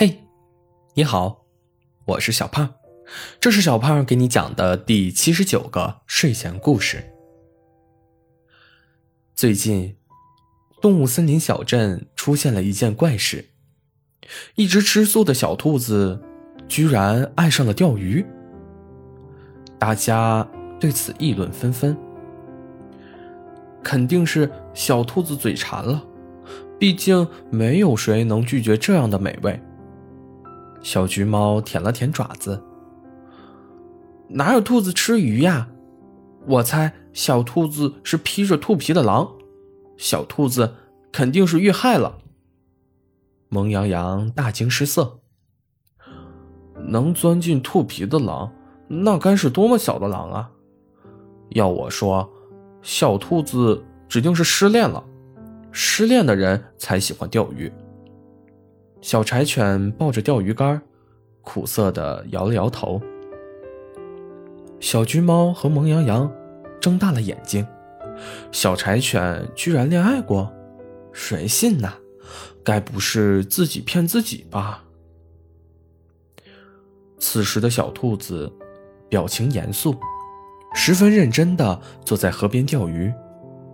嘿，你好，我是小胖，这是小胖给你讲的第七十九个睡前故事。最近，动物森林小镇出现了一件怪事，一只吃素的小兔子居然爱上了钓鱼。大家对此议论纷纷，肯定是小兔子嘴馋了，毕竟没有谁能拒绝这样的美味。小橘猫舔了舔爪子，哪有兔子吃鱼呀？我猜小兔子是披着兔皮的狼，小兔子肯定是遇害了。萌羊羊大惊失色，能钻进兔皮的狼，那该是多么小的狼啊！要我说，小兔子指定是失恋了，失恋的人才喜欢钓鱼。小柴犬抱着钓鱼竿，苦涩的摇了摇头。小橘猫和萌羊羊睁大了眼睛。小柴犬居然恋爱过，谁信呐？该不是自己骗自己吧？此时的小兔子表情严肃，十分认真的坐在河边钓鱼，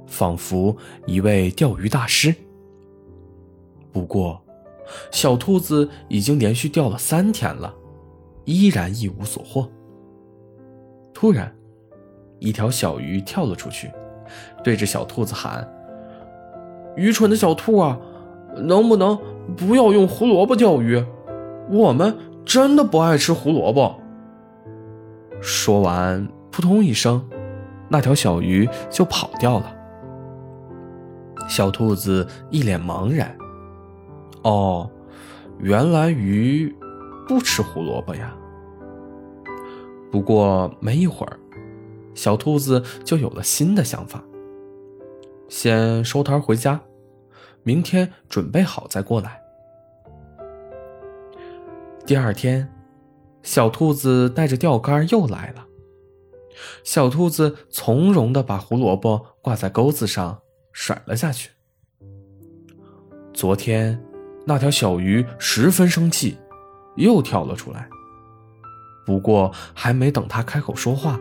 仿佛一位钓鱼大师。不过。小兔子已经连续钓了三天了，依然一无所获。突然，一条小鱼跳了出去，对着小兔子喊：“愚蠢的小兔啊，能不能不要用胡萝卜钓鱼？我们真的不爱吃胡萝卜。”说完，扑通一声，那条小鱼就跑掉了。小兔子一脸茫然。哦，原来鱼不吃胡萝卜呀。不过没一会儿，小兔子就有了新的想法。先收摊回家，明天准备好再过来。第二天，小兔子带着钓竿又来了。小兔子从容的把胡萝卜挂在钩子上，甩了下去。昨天。那条小鱼十分生气，又跳了出来。不过还没等它开口说话，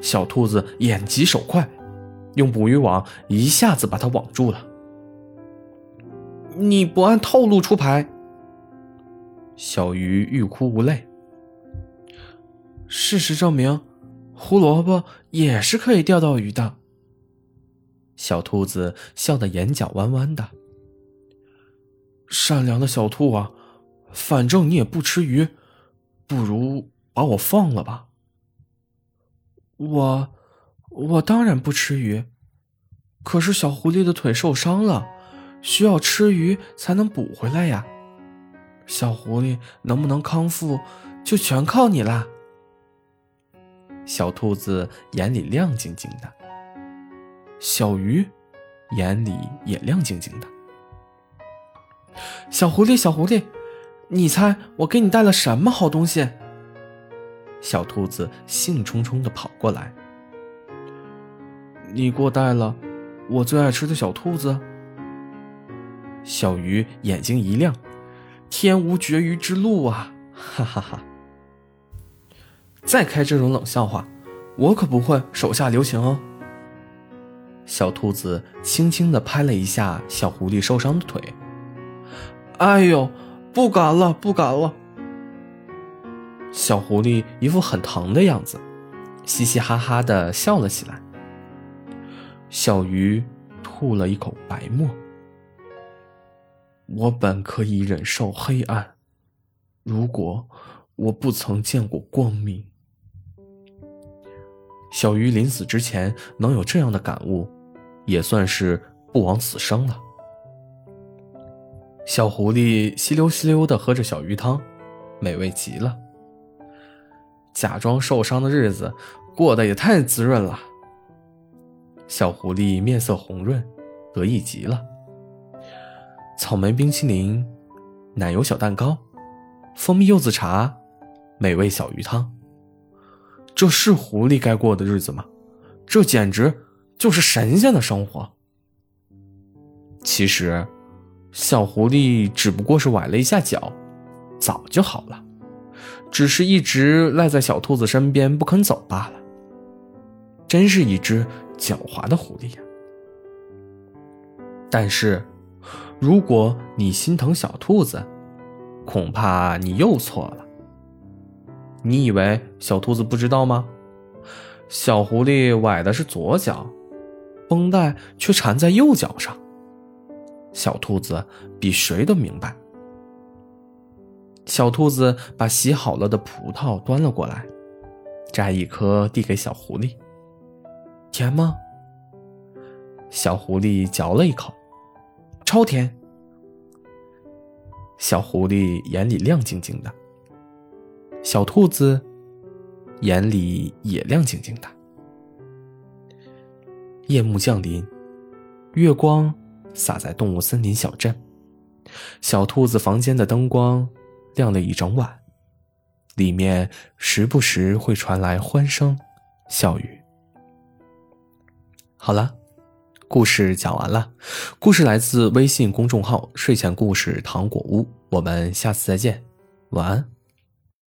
小兔子眼疾手快，用捕鱼网一下子把它网住了。你不按套路出牌，小鱼欲哭无泪。事实证明，胡萝卜也是可以钓到鱼的。小兔子笑得眼角弯弯的。善良的小兔啊，反正你也不吃鱼，不如把我放了吧。我，我当然不吃鱼，可是小狐狸的腿受伤了，需要吃鱼才能补回来呀。小狐狸能不能康复，就全靠你啦。小兔子眼里亮晶晶的，小鱼眼里也亮晶晶的。小狐狸，小狐狸，你猜我给你带了什么好东西？小兔子兴冲冲的跑过来。你给我带了我最爱吃的小兔子。小鱼眼睛一亮，天无绝鱼之路啊！哈哈哈！再开这种冷笑话，我可不会手下留情哦。小兔子轻轻的拍了一下小狐狸受伤的腿。哎呦，不敢了，不敢了！小狐狸一副很疼的样子，嘻嘻哈哈的笑了起来。小鱼吐了一口白沫。我本可以忍受黑暗，如果我不曾见过光明。小鱼临死之前能有这样的感悟，也算是不枉此生了。小狐狸吸溜吸溜的喝着小鱼汤，美味极了。假装受伤的日子过得也太滋润了。小狐狸面色红润，得意极了。草莓冰淇淋、奶油小蛋糕、蜂蜜柚子茶、美味小鱼汤，这是狐狸该过的日子吗？这简直就是神仙的生活。其实。小狐狸只不过是崴了一下脚，早就好了，只是一直赖在小兔子身边不肯走罢了。真是一只狡猾的狐狸呀！但是，如果你心疼小兔子，恐怕你又错了。你以为小兔子不知道吗？小狐狸崴的是左脚，绷带却缠在右脚上。小兔子比谁都明白。小兔子把洗好了的葡萄端了过来，摘一颗递给小狐狸。甜吗？小狐狸嚼了一口，超甜。小狐狸眼里亮晶晶的，小兔子眼里也亮晶晶的。夜幕降临，月光洒在动物森林小镇，小兔子房间的灯光。亮了一整晚，里面时不时会传来欢声笑语。好了，故事讲完了。故事来自微信公众号“睡前故事糖果屋”，我们下次再见，晚安。